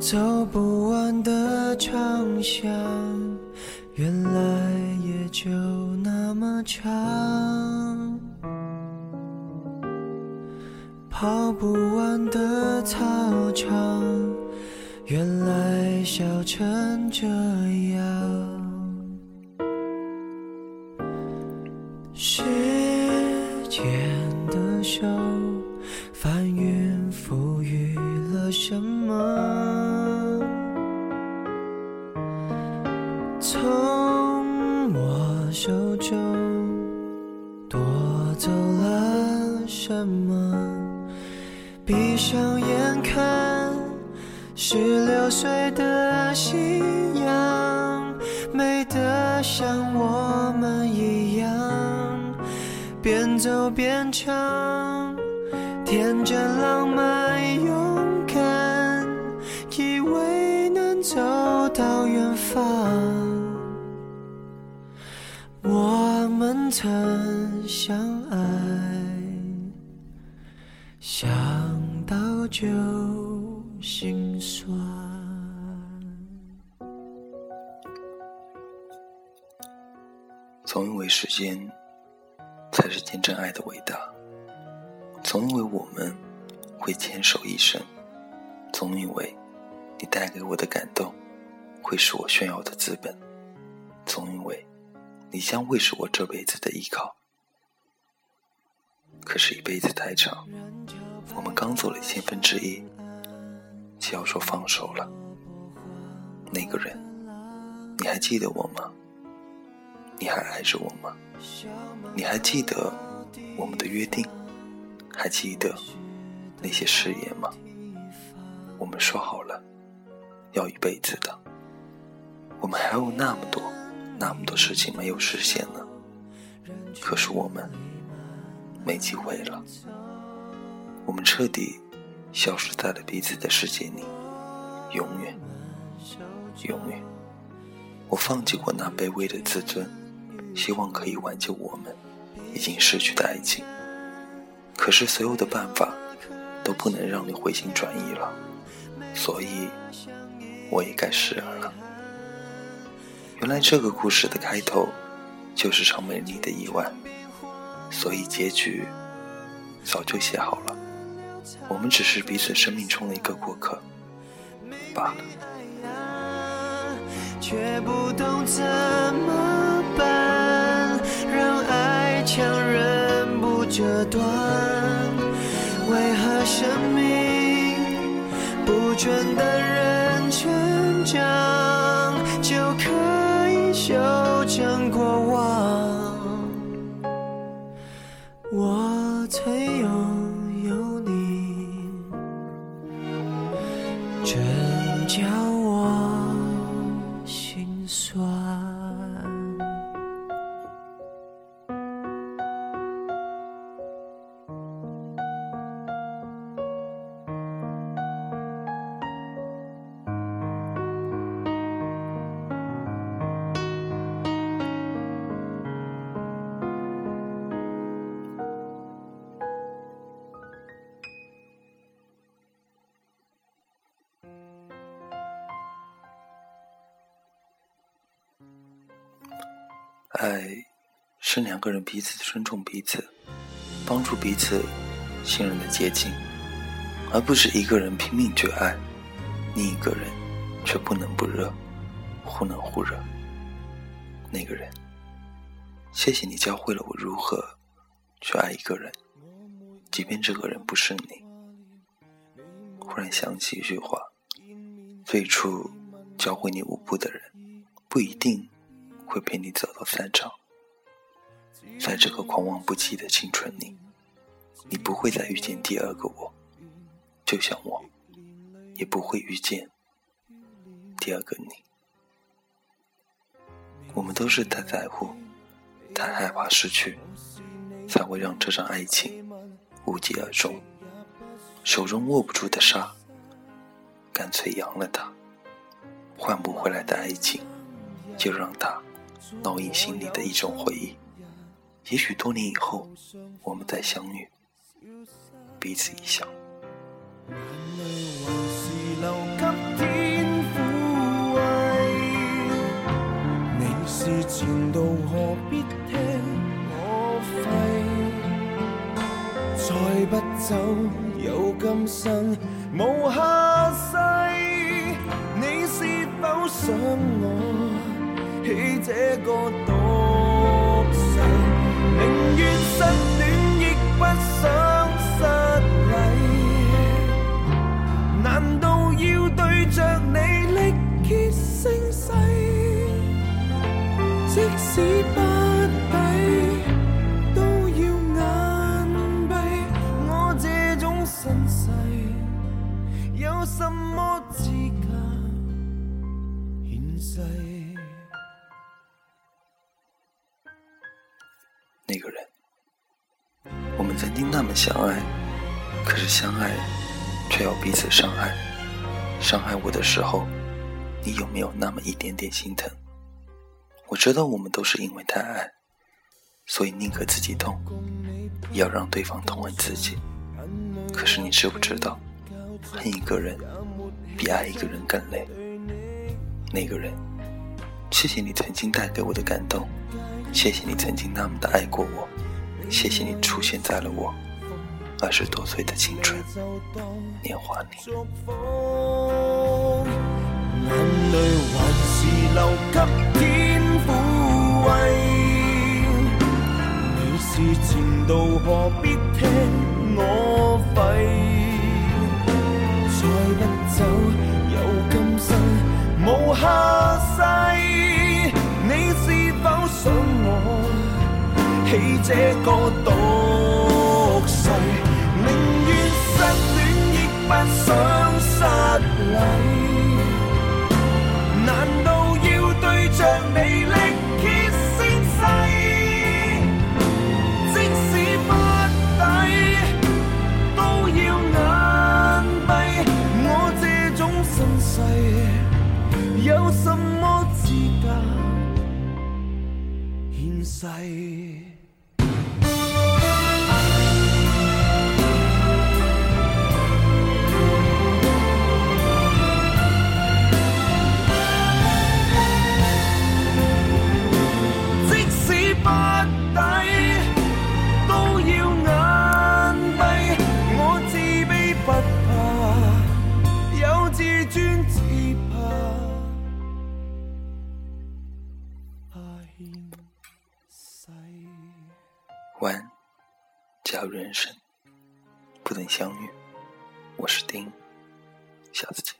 走不完的长巷，原来也就那么长。跑不完的操场，原来笑成这样。时间的手翻云覆雨了什么？什么？闭上眼看，十六岁的夕阳，美得像我们一样，边走边唱，天真浪漫勇敢，以为能走到远方。我们曾相爱，想到就心酸。总以为时间才是见证爱的伟大，总以为我们会牵手一生，总以为你带给我的感动会是我炫耀的资本，总以为你将会是我这辈子的依靠。可是，一辈子太长，我们刚走了千分之一，就要说放手了。那个人，你还记得我吗？你还爱着我吗？你还记得我们的约定？还记得那些誓言吗？我们说好了要一辈子的，我们还有那么多、那么多事情没有实现呢。可是我们没机会了，我们彻底消失在了彼此的世界里，永远，永远。我放弃过那卑微的自尊。希望可以挽救我们已经失去的爱情，可是所有的办法都不能让你回心转意了，所以我也该释然了。原来这个故事的开头就是场美丽的意外，所以结局早就写好了，我们只是彼此生命中的一个过客罢了。却不懂怎么办，让爱强忍不折断。为何生命不准等人成长，就可以修正过往？我曾拥爱是两个人彼此尊重彼此，帮助彼此信任的捷径，而不是一个人拼命去爱，另一个人却不冷不热，忽冷忽热。那个人，谢谢你教会了我如何去爱一个人，即便这个人不是你。忽然想起一句话：最初教会你舞步的人，不一定。会陪你走到散场，在这个狂妄不羁的青春里，你不会再遇见第二个我，就像我，也不会遇见第二个你。我们都是太在乎、太害怕失去，才会让这场爱情无疾而终。手中握不住的沙，干脆扬了它。换不回来的爱情，就让它。烙印心里的一种回忆。也许多年以后，我们再相遇，彼此一笑。事我？不走，有今生无下世。你是否想我？起这个毒誓？宁愿失恋，亦不想失礼。难道要对着你力竭声嘶？即使不抵，都要眼闭。我这种身世，有什么资格献世？那个人，我们曾经那么相爱，可是相爱却要彼此伤害。伤害我的时候，你有没有那么一点点心疼？我知道我们都是因为太爱，所以宁可自己痛，也要让对方痛恨自己。可是你知不知道，恨一个人比爱一个人更累？那个人，谢谢你曾经带给我的感动，谢谢你曾经那么的爱过我，谢谢你出现在了我二十多岁的青春年华里。祝福，眼泪还是留给天抚慰。你是前度，何必听我吠？再不走，有今生无下世。想我起这个毒誓？宁愿失恋，亦不想失礼。世？晚安，假如人生不能相遇，我是丁，下次见。